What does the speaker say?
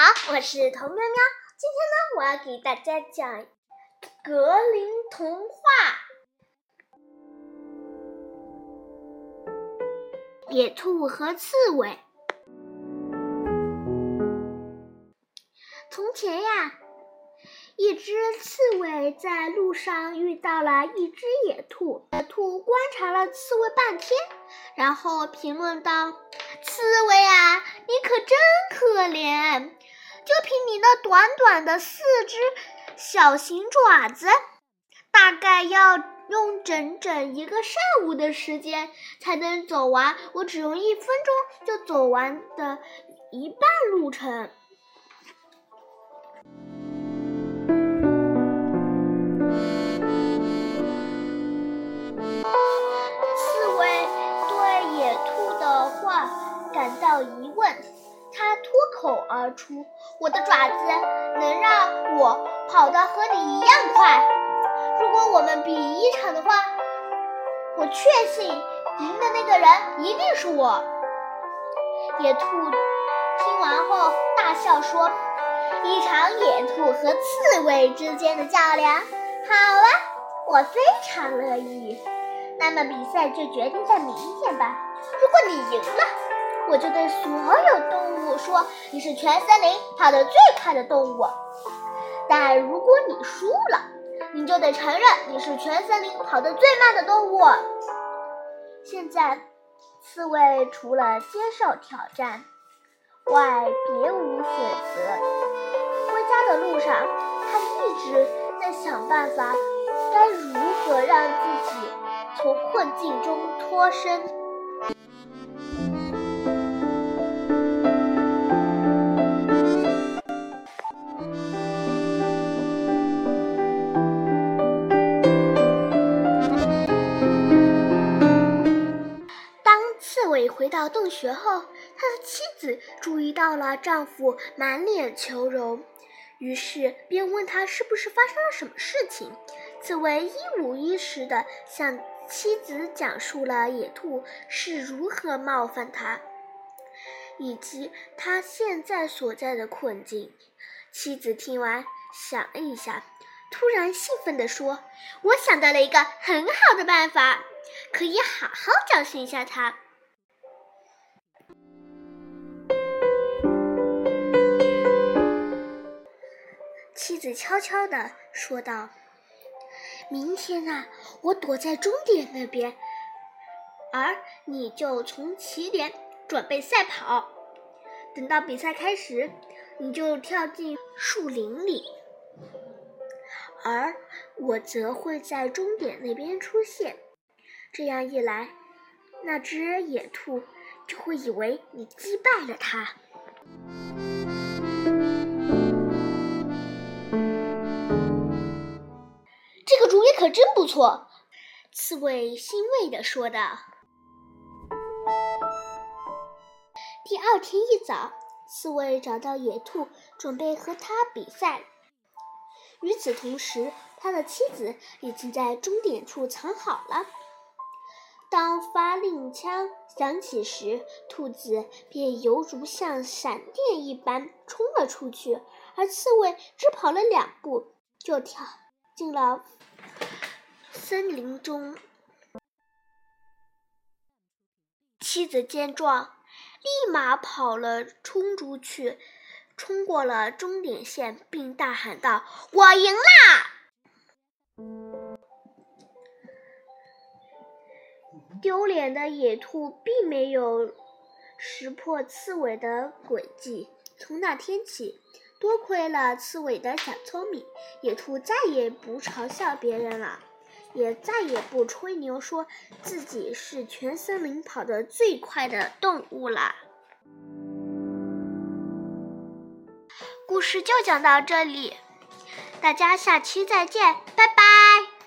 好，我是童喵喵。今天呢，我要给大家讲格林童话《野兔和刺猬》。从前呀，一只刺猬在路上遇到了一只野兔，野兔观察了刺猬半天，然后评论道：“刺猬啊，你可真可怜。”就凭你那短短的四只小型爪子，大概要用整整一个上午的时间才能走完我只用一分钟就走完的一半路程。刺猬对野兔的话感到疑问。口而出：“我的爪子能让我跑得和你一样快。如果我们比一场的话，我确信赢的那个人一定是我。”野兔听完后大笑说：“一场野兔和刺猬之间的较量，好啊，我非常乐意。那么比赛就决定在明天吧。如果你赢了。”我就对所有动物说：“你是全森林跑得最快的动物。”但如果你输了，你就得承认你是全森林跑得最慢的动物。现在，刺猬除了接受挑战外，别无选择。回家的路上，他一直在想办法，该如何让自己从困境中脱身。刺猬回到洞穴后，他的妻子注意到了丈夫满脸求容，于是便问他是不是发生了什么事情。刺猬一五一十地向妻子讲述了野兔是如何冒犯他，以及他现在所在的困境。妻子听完，想了一下，突然兴奋地说：“我想到了一个很好的办法，可以好好教训一下他。”妻子悄悄地说道：“明天啊，我躲在终点那边，而你就从起点准备赛跑。等到比赛开始，你就跳进树林里，而我则会在终点那边出现。这样一来，那只野兔就会以为你击败了它。”可真不错，刺猬欣慰地说道。第二天一早，刺猬找到野兔，准备和它比赛。与此同时，他的妻子已经在终点处藏好了。当发令枪响起时，兔子便犹如像闪电一般冲了出去，而刺猬只跑了两步就跳进了。森林中，妻子见状，立马跑了冲出去，冲过了终点线，并大喊道：“我赢啦！”丢脸的野兔并没有识破刺猬的诡计。从那天起，多亏了刺猬的小聪明，野兔再也不嘲笑别人了。也再也不吹牛说自己是全森林跑得最快的动物了。故事就讲到这里，大家下期再见，拜拜。